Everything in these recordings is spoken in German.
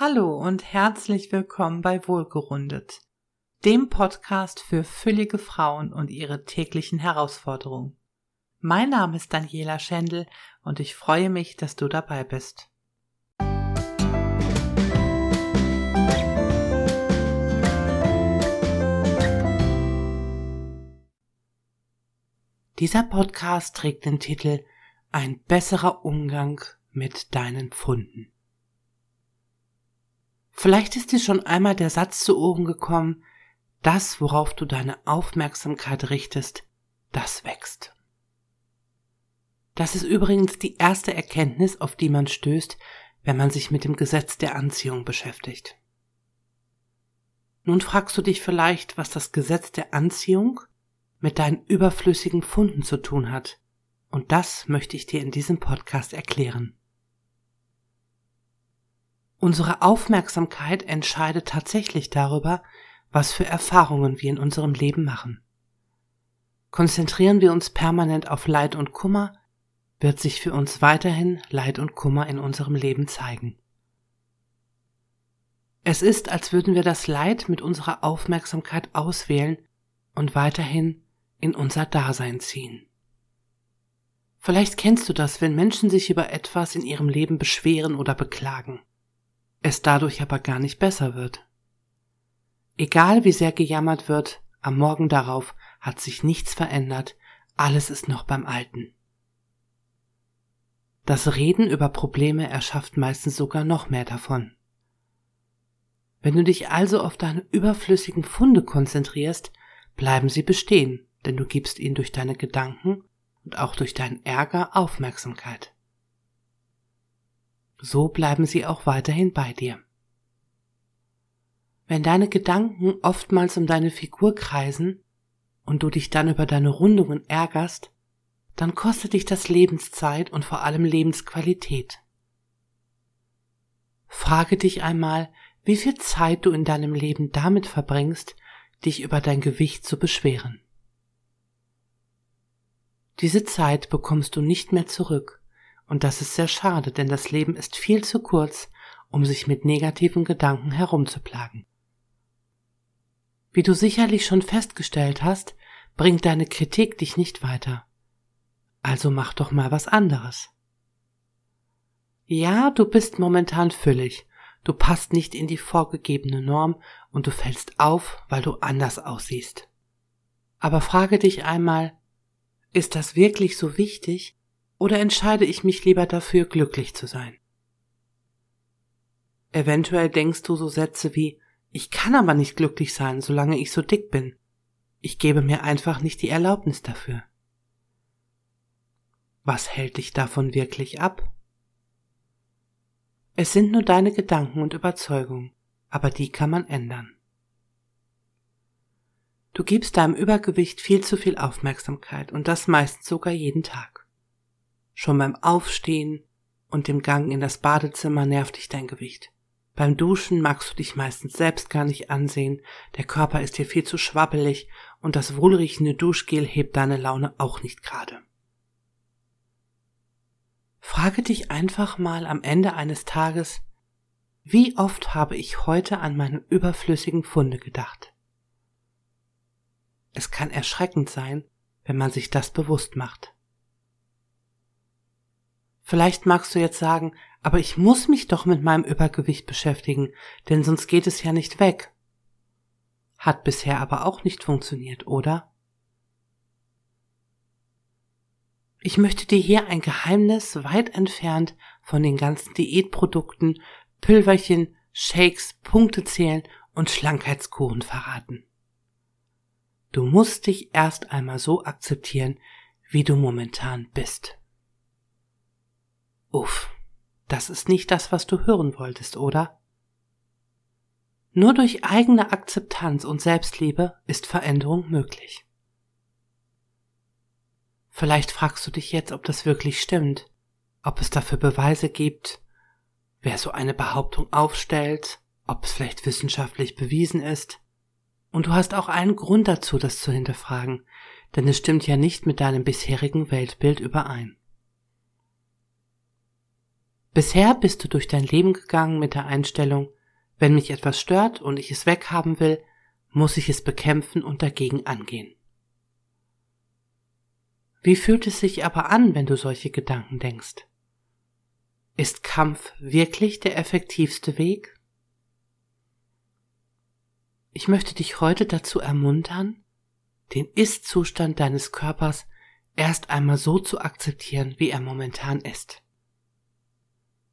Hallo und herzlich willkommen bei Wohlgerundet, dem Podcast für füllige Frauen und ihre täglichen Herausforderungen. Mein Name ist Daniela Schendl und ich freue mich, dass du dabei bist. Dieser Podcast trägt den Titel Ein besserer Umgang mit deinen Pfunden. Vielleicht ist dir schon einmal der Satz zu Ohren gekommen, das, worauf du deine Aufmerksamkeit richtest, das wächst. Das ist übrigens die erste Erkenntnis, auf die man stößt, wenn man sich mit dem Gesetz der Anziehung beschäftigt. Nun fragst du dich vielleicht, was das Gesetz der Anziehung mit deinen überflüssigen Funden zu tun hat, und das möchte ich dir in diesem Podcast erklären. Unsere Aufmerksamkeit entscheidet tatsächlich darüber, was für Erfahrungen wir in unserem Leben machen. Konzentrieren wir uns permanent auf Leid und Kummer, wird sich für uns weiterhin Leid und Kummer in unserem Leben zeigen. Es ist, als würden wir das Leid mit unserer Aufmerksamkeit auswählen und weiterhin in unser Dasein ziehen. Vielleicht kennst du das, wenn Menschen sich über etwas in ihrem Leben beschweren oder beklagen es dadurch aber gar nicht besser wird. Egal wie sehr gejammert wird, am Morgen darauf hat sich nichts verändert, alles ist noch beim Alten. Das Reden über Probleme erschafft meistens sogar noch mehr davon. Wenn du dich also auf deine überflüssigen Funde konzentrierst, bleiben sie bestehen, denn du gibst ihnen durch deine Gedanken und auch durch deinen Ärger Aufmerksamkeit. So bleiben sie auch weiterhin bei dir. Wenn deine Gedanken oftmals um deine Figur kreisen und du dich dann über deine Rundungen ärgerst, dann kostet dich das Lebenszeit und vor allem Lebensqualität. Frage dich einmal, wie viel Zeit du in deinem Leben damit verbringst, dich über dein Gewicht zu beschweren. Diese Zeit bekommst du nicht mehr zurück und das ist sehr schade, denn das Leben ist viel zu kurz, um sich mit negativen Gedanken herumzuplagen. Wie du sicherlich schon festgestellt hast, bringt deine Kritik dich nicht weiter. Also mach doch mal was anderes. Ja, du bist momentan füllig, du passt nicht in die vorgegebene Norm und du fällst auf, weil du anders aussiehst. Aber frage dich einmal, ist das wirklich so wichtig, oder entscheide ich mich lieber dafür, glücklich zu sein? Eventuell denkst du so Sätze wie Ich kann aber nicht glücklich sein, solange ich so dick bin. Ich gebe mir einfach nicht die Erlaubnis dafür. Was hält dich davon wirklich ab? Es sind nur deine Gedanken und Überzeugungen, aber die kann man ändern. Du gibst deinem Übergewicht viel zu viel Aufmerksamkeit und das meistens sogar jeden Tag. Schon beim Aufstehen und dem Gang in das Badezimmer nervt dich dein Gewicht. Beim Duschen magst du dich meistens selbst gar nicht ansehen, der Körper ist dir viel zu schwabbelig und das wohlriechende Duschgel hebt deine Laune auch nicht gerade. Frage dich einfach mal am Ende eines Tages, wie oft habe ich heute an meine überflüssigen Funde gedacht? Es kann erschreckend sein, wenn man sich das bewusst macht. Vielleicht magst du jetzt sagen, aber ich muss mich doch mit meinem Übergewicht beschäftigen, denn sonst geht es ja nicht weg. Hat bisher aber auch nicht funktioniert, oder? Ich möchte dir hier ein Geheimnis weit entfernt von den ganzen Diätprodukten, Pülverchen, Shakes, Punktezählen und Schlankheitskuren verraten. Du musst dich erst einmal so akzeptieren, wie du momentan bist. Uff, das ist nicht das, was du hören wolltest, oder? Nur durch eigene Akzeptanz und Selbstliebe ist Veränderung möglich. Vielleicht fragst du dich jetzt, ob das wirklich stimmt, ob es dafür Beweise gibt, wer so eine Behauptung aufstellt, ob es vielleicht wissenschaftlich bewiesen ist. Und du hast auch einen Grund dazu, das zu hinterfragen, denn es stimmt ja nicht mit deinem bisherigen Weltbild überein. Bisher bist du durch dein Leben gegangen mit der Einstellung, wenn mich etwas stört und ich es weghaben will, muss ich es bekämpfen und dagegen angehen. Wie fühlt es sich aber an, wenn du solche Gedanken denkst? Ist Kampf wirklich der effektivste Weg? Ich möchte dich heute dazu ermuntern, den Ist-Zustand deines Körpers erst einmal so zu akzeptieren, wie er momentan ist.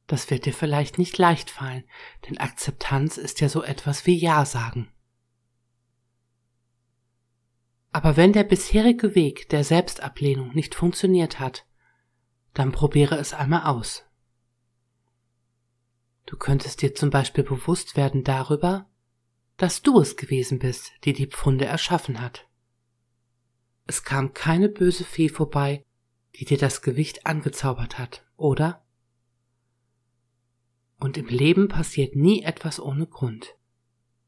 Das wird dir vielleicht nicht leicht fallen, denn Akzeptanz ist ja so etwas wie Ja sagen. Aber wenn der bisherige Weg der Selbstablehnung nicht funktioniert hat, dann probiere es einmal aus. Du könntest dir zum Beispiel bewusst werden darüber, dass du es gewesen bist, die die Pfunde erschaffen hat. Es kam keine böse Fee vorbei, die dir das Gewicht angezaubert hat, oder? Und im Leben passiert nie etwas ohne Grund.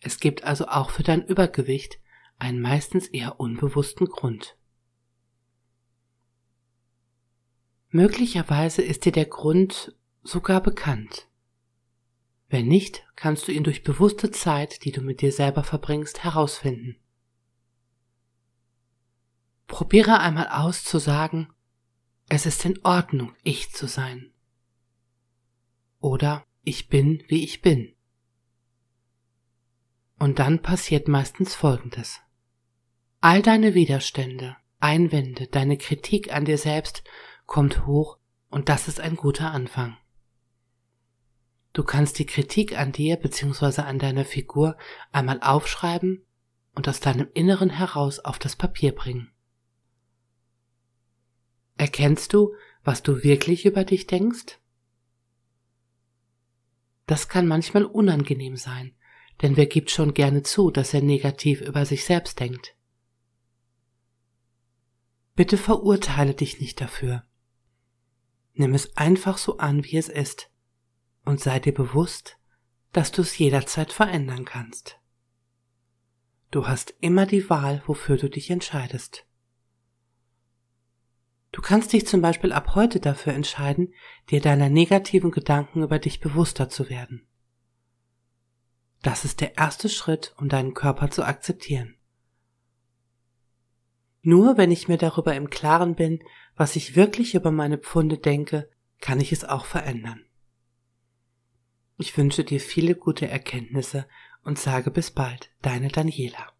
Es gibt also auch für dein Übergewicht einen meistens eher unbewussten Grund. Möglicherweise ist dir der Grund sogar bekannt. Wenn nicht, kannst du ihn durch bewusste Zeit, die du mit dir selber verbringst, herausfinden. Probiere einmal aus zu sagen, es ist in Ordnung, ich zu sein. Oder ich bin, wie ich bin. Und dann passiert meistens Folgendes. All deine Widerstände, Einwände, deine Kritik an dir selbst kommt hoch und das ist ein guter Anfang. Du kannst die Kritik an dir bzw. an deiner Figur einmal aufschreiben und aus deinem Inneren heraus auf das Papier bringen. Erkennst du, was du wirklich über dich denkst? Das kann manchmal unangenehm sein, denn wer gibt schon gerne zu, dass er negativ über sich selbst denkt? Bitte verurteile dich nicht dafür. Nimm es einfach so an, wie es ist, und sei dir bewusst, dass du es jederzeit verändern kannst. Du hast immer die Wahl, wofür du dich entscheidest. Du kannst dich zum Beispiel ab heute dafür entscheiden, dir deiner negativen Gedanken über dich bewusster zu werden. Das ist der erste Schritt, um deinen Körper zu akzeptieren. Nur wenn ich mir darüber im Klaren bin, was ich wirklich über meine Pfunde denke, kann ich es auch verändern. Ich wünsche dir viele gute Erkenntnisse und sage bis bald, deine Daniela.